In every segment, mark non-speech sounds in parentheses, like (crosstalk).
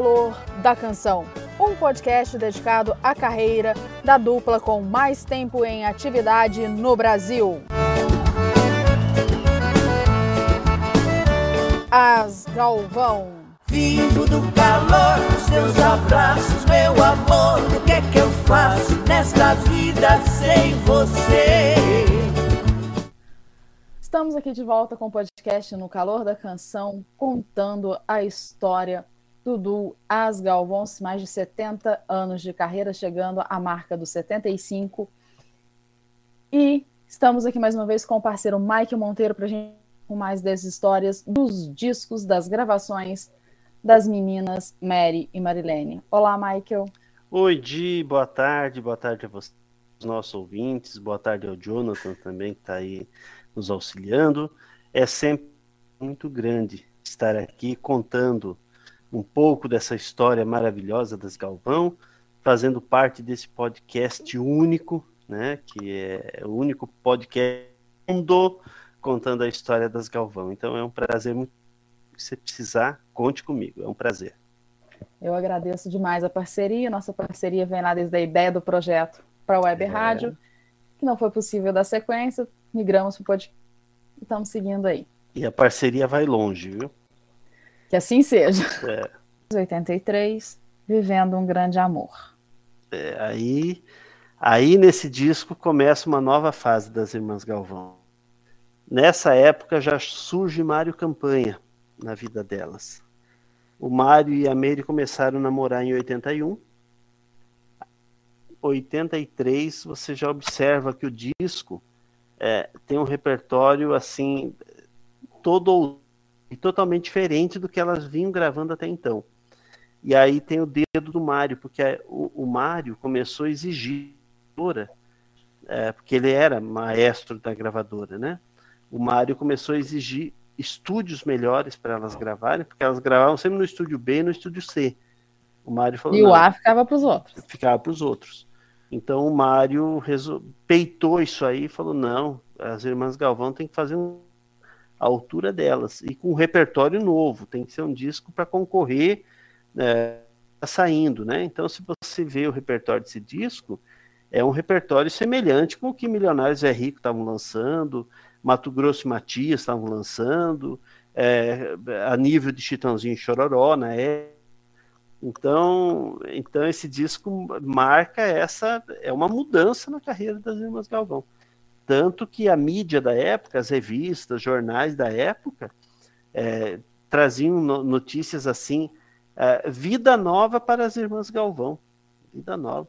Calor da Canção, um podcast dedicado à carreira da dupla com mais tempo em atividade no Brasil. As Galvão. Vivo do calor dos teus abraços, meu amor. O que é que eu faço nesta vida sem você? Estamos aqui de volta com o podcast No Calor da Canção, contando a história do duo As Galvões, mais de 70 anos de carreira, chegando à marca dos 75. E estamos aqui mais uma vez com o parceiro Mike Monteiro para a gente com mais dessas histórias dos discos, das gravações das meninas Mary e Marilene. Olá, Michael. Oi, Di, boa tarde, boa tarde a vocês, nossos ouvintes, boa tarde ao Jonathan também, que está aí nos auxiliando. É sempre muito grande estar aqui contando um pouco dessa história maravilhosa das Galvão, fazendo parte desse podcast único, né, que é o único podcast do mundo contando a história das Galvão. Então é um prazer muito. Se você precisar, conte comigo. É um prazer. Eu agradeço demais a parceria. Nossa parceria vem lá desde a ideia do projeto para a Web é. Rádio, que não foi possível dar sequência. Migramos para o podcast e estamos seguindo aí. E a parceria vai longe, viu? Que assim seja. É. 83, vivendo um grande amor. É, aí, aí nesse disco começa uma nova fase das Irmãs Galvão. Nessa época já surge Mário Campanha na vida delas. O Mário e a Mary começaram a namorar em 81. 83, você já observa que o disco é, tem um repertório assim todo e totalmente diferente do que elas vinham gravando até então. E aí tem o dedo do Mário, porque o, o Mário começou a exigir, é, porque ele era maestro da gravadora, né? o Mário começou a exigir estúdios melhores para elas gravarem, porque elas gravavam sempre no estúdio B e no estúdio C. O Mário falou. E o A ficava para os outros. Ficava para os outros. Então o Mário resol... peitou isso aí e falou: não, as irmãs Galvão tem que fazer um... a altura delas e com um repertório novo, tem que ser um disco para concorrer é, saindo, né? Então, se você vê o repertório desse disco, é um repertório semelhante com o que Milionários é Rico estavam lançando, Mato Grosso e Matias estavam lançando, é, a nível de Chitãozinho e Chororó, né? Então, então esse disco marca essa é uma mudança na carreira das irmãs Galvão. Tanto que a mídia da época, as revistas, jornais da época, é, traziam notícias assim, é, vida nova para as irmãs Galvão, vida nova.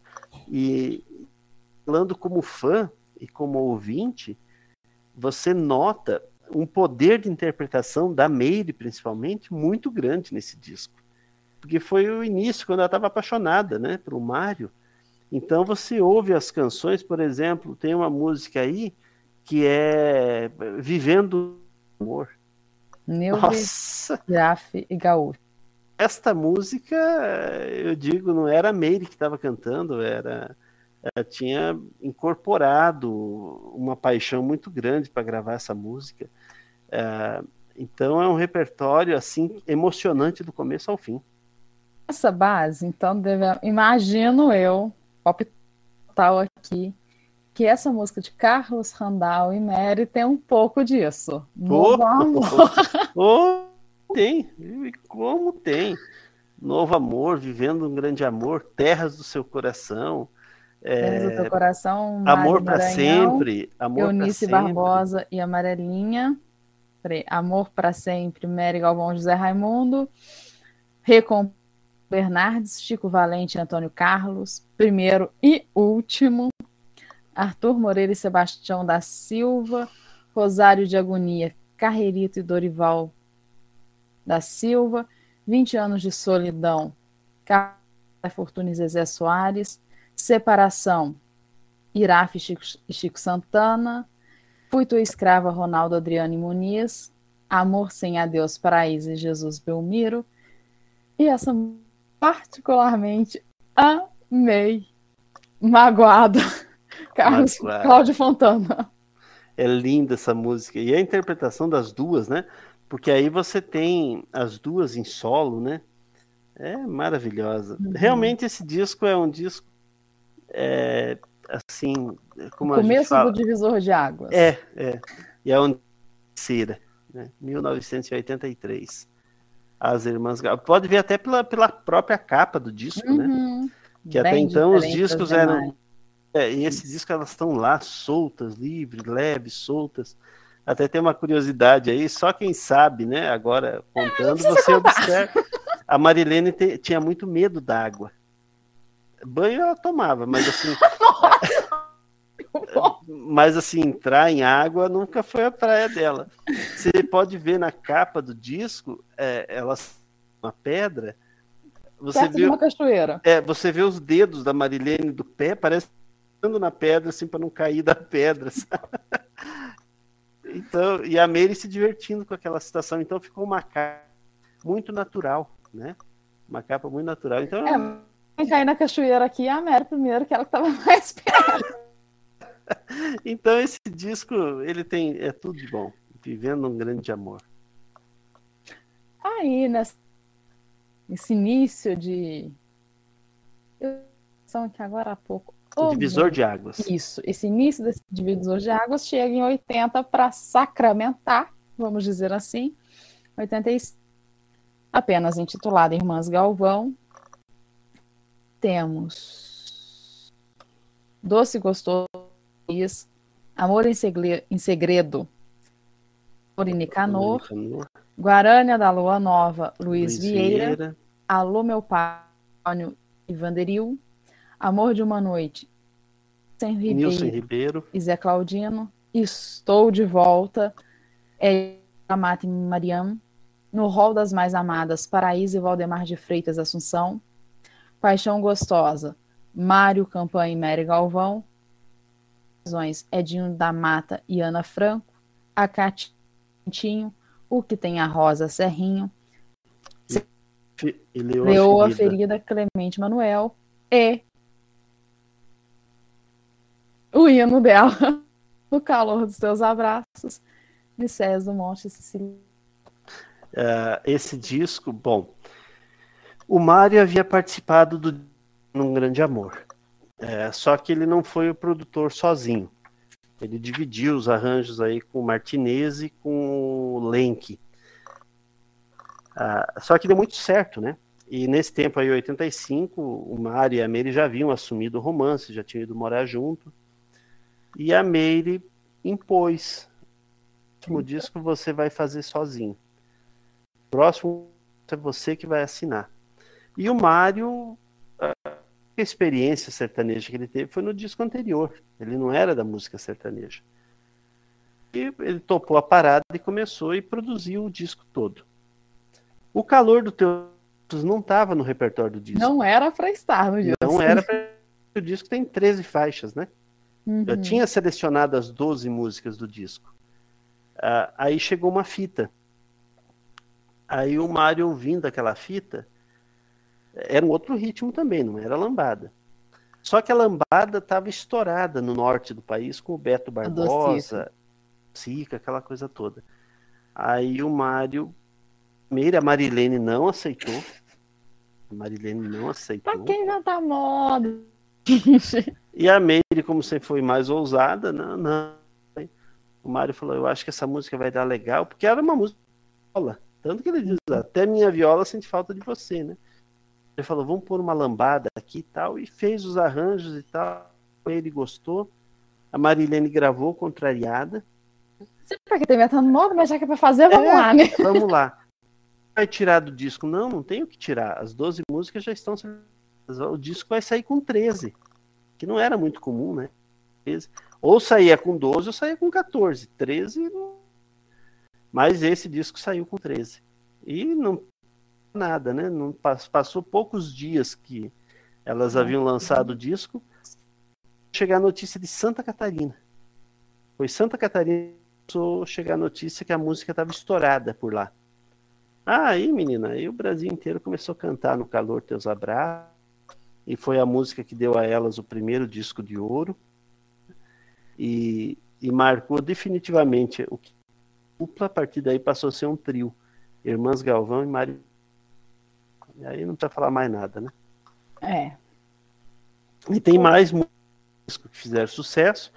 E falando como fã e como ouvinte, você nota um poder de interpretação da Meire, principalmente, muito grande nesse disco. Porque foi o início, quando ela estava apaixonada né, pelo Mário. Então você ouve as canções, por exemplo, tem uma música aí que é Vivendo Amor. Nossa! Graf e Gaúcho. Esta música, eu digo, não era a Meire que estava cantando, era ela tinha incorporado uma paixão muito grande para gravar essa música. É, então é um repertório assim emocionante do começo ao fim. Essa base, então, deve, imagino eu, pop tal aqui, que essa música de Carlos Randall e Mary tem um pouco disso. Novo oh, amor. Oh, tem, como tem. Novo amor, vivendo um grande amor, terras do seu coração. É, do teu coração, Amor para sempre, Amor Eunice Barbosa e Amarelinha. Peraí, Amor para sempre, Mary Galvão, José Raimundo. Recom Bernardes, Chico Valente e Antônio Carlos. Primeiro e último. Arthur Moreira e Sebastião da Silva. Rosário de Agonia, Carreirito e Dorival da Silva. 20 anos de solidão, Carlos Fortunes Zezé Soares, Separação, Iraf Chico, Chico Santana, Fui Tua Escrava, Ronaldo Adriane Muniz, Amor Sem Adeus, Paraíso e Jesus Belmiro, e essa particularmente amei, Magoada, (laughs) Carlos Magoada. Cláudio Fontana. É linda essa música. E a interpretação das duas, né? Porque aí você tem as duas em solo, né? É maravilhosa. Uhum. Realmente esse disco é um disco é, assim, como gente Começo do divisor de águas. É, é. E é onde Cira, né? 1983. As Irmãs Gal- Pode ver até pela, pela própria capa do disco, né? Uhum. Que até Bem então os discos eram. É, e esse disco elas estão lá soltas, livres, leves, soltas. Até tem uma curiosidade aí, só quem sabe, né? Agora contando, você observa. A Marilene te- tinha muito medo d'água. Banho ela tomava, mas assim. (laughs) mas assim, entrar em água nunca foi a praia dela. Você pode ver na capa do disco, é, ela uma pedra. Você Perto viu, uma cachoeira. é, você vê os dedos da Marilene do pé, parece andando na pedra, assim, para não cair da pedra. (laughs) sabe? Então, e a Mary se divertindo com aquela situação. Então ficou uma capa muito natural, né? Uma capa muito natural. Então, É, quem cair na cachoeira aqui é a Mary primeiro, que ela que estava (laughs) mais perto. Então esse disco, ele tem é tudo de bom. Vivendo um grande amor. Aí, nessa, nesse início de. São aqui agora há pouco. O divisor de águas. Isso, esse início desse divisor de águas chega em 80 para sacramentar, vamos dizer assim. 85, apenas intitulada Irmãs Galvão. Temos Doce Gostoso, Amor em, Segle- em Segredo, por Nicanor, Nicanor, Guarânia da Lua Nova, Luiz, Luiz Vieira, Vieira, Alô Meu Pai, e Vanderil, Amor de uma Noite, Sem Nilson Ribeiro. Ribeiro, e Zé Claudino, Estou de Volta, é a Mata e Mariam, No Rol das Mais Amadas, Paraíso e Valdemar de Freitas Assunção, Paixão Gostosa, Mário Campanha e Mary Galvão, Edinho da Mata e Ana Franco, A Catinho, O Que Tem a Rosa Serrinho, e Leoa, Leoa Ferida. Ferida, Clemente Manuel e o hino dela, (laughs) No Calor dos Teus Abraços, de César do Monte Cecília. Ah, esse disco, bom, o Mário havia participado do Num Grande Amor, É, só que ele não foi o produtor sozinho. Ele dividiu os arranjos aí com o Martinez e com o Lenk. Ah, só que deu muito certo, né? E nesse tempo aí, 85, o Mário e a Meire já haviam assumido o romance, já tinham ido morar junto. E a Meire impôs. O último disco você vai fazer sozinho. Próximo é você que vai assinar. E o Mário, a experiência sertaneja que ele teve foi no disco anterior. Ele não era da música sertaneja. E ele topou a parada e começou e produziu o disco todo. O calor do teu não estava no repertório do disco. Não era para estar no dia. Não era pra... O disco tem 13 faixas, né? Uhum. Eu tinha selecionado as 12 músicas do disco. Ah, aí chegou uma fita. Aí o Mário ouvindo aquela fita, era um outro ritmo também, não era lambada. Só que a lambada estava estourada no norte do país com o Beto Barbosa, Sica, aquela coisa toda. Aí o Mário, primeiro a Marilene não aceitou. A Marilene não aceitou. Pra quem já tá moda. E a Meire, como sempre foi mais ousada, não, não. O Mário falou, eu acho que essa música vai dar legal, porque era uma música de viola. Tanto que ele diz, até minha viola sente falta de você, né? Ele falou, vamos pôr uma lambada aqui e tal, e fez os arranjos e tal. Ele gostou. A Marilene gravou contrariada. Porque tem tá no moda, mas já que é pra fazer, vamos É. lá, né? Vamos lá. Vai tirar do disco? Não, não tem o que tirar. As 12 músicas já estão. O disco vai sair com 13. Que não era muito comum, né? 13. Ou saía com 12 ou saía com 14. 13 não. Mas esse disco saiu com 13. E não nada, né? Não passou poucos dias que elas haviam lançado o disco, chegar a notícia de Santa Catarina. Foi Santa Catarina começou chegar a notícia que a música estava estourada por lá. Ah, aí, menina, aí o Brasil inteiro começou a cantar no calor teus abraços. E foi a música que deu a elas o primeiro disco de ouro. E, e marcou definitivamente o que dupla, a partir daí passou a ser um trio. Irmãs Galvão e Mari. E aí não precisa falar mais nada, né? É. E tem mais músicos que fizeram sucesso,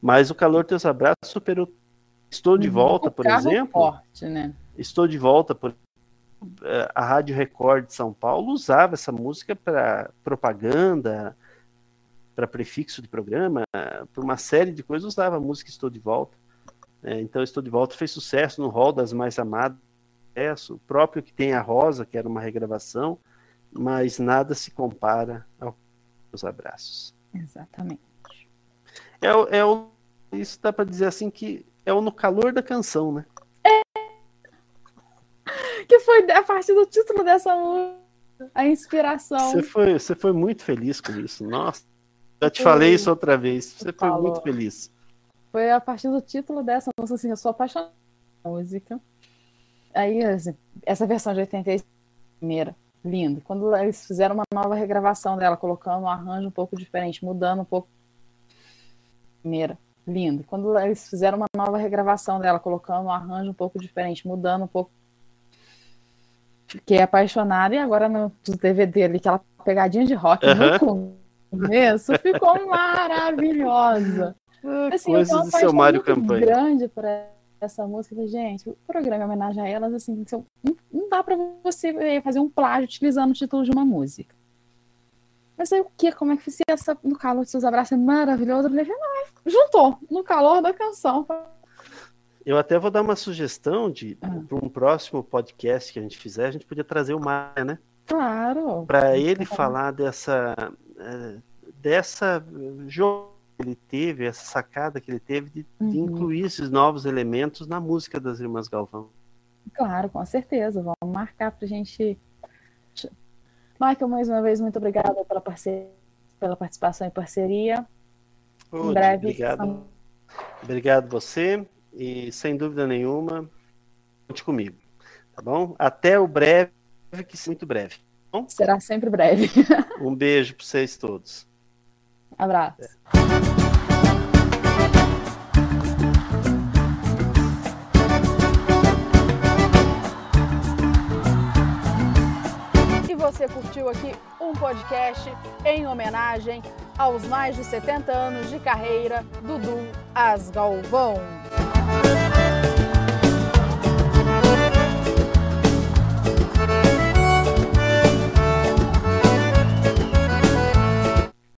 mas o Calor Teus Abraços superou. Estou de volta, por exemplo. Forte, né? Estou de volta, por eh, a Rádio Record de São Paulo usava essa música para propaganda, para prefixo de programa, para uma série de coisas usava a música Estou de Volta. É, então, Estou de Volta fez sucesso no hall das mais amadas. O próprio que tem a Rosa, que era uma regravação, mas nada se compara aos abraços. Exatamente. É, é o, isso dá para dizer assim que é o no calor da canção, né? É. Que foi a partir do título dessa música, a inspiração. Você foi, você foi muito feliz com isso. Nossa, já te falei isso outra vez. Você foi muito feliz. Foi a partir do título dessa música, assim, eu sou apaixonada pela música. Aí, assim, essa versão de 86, primeira, lindo. Quando eles fizeram uma nova regravação dela, colocando um arranjo um pouco diferente, mudando um pouco. Primeira, lindo. Quando eles fizeram uma nova regravação dela, colocando um arranjo um pouco diferente, mudando um pouco. Fiquei apaixonada e agora no DVD ali, aquela pegadinha de rock no começo, ficou maravilhosa. É, (laughs) assim, Coisas do seu Mário Campanha. grande para essa música. Gente, o programa em homenagem a elas, assim, não, dá para você fazer um plágio utilizando o título de uma música. Mas aí o que? Como é que fiz essa no calor de seus abraços? É maravilhoso. Eu falei, não, juntou no calor da canção. Eu até vou dar uma sugestão de ah. para um próximo podcast que a gente fizer, a gente podia trazer o Maia, né? Claro. Para ele falar dessa eh, dessa jogo ele teve, essa sacada que ele teve de, uhum. de, incluir esses novos elementos na música das Irmãs Galvão. Claro, com certeza. Vamos marcar para a gente. Michael, mais uma vez, muito obrigada pela, parceria, pela participação e parceria. em breve. Obrigado. Obrigado você. E sem dúvida nenhuma, conte comigo. Tá bom? Até o breve, que muito breve. Tá? Será sempre breve. (laughs) um beijo para vocês todos. Abraço. É. você curtiu aqui um podcast em homenagem aos mais de 70 anos de carreira do Dudu Asgalvão.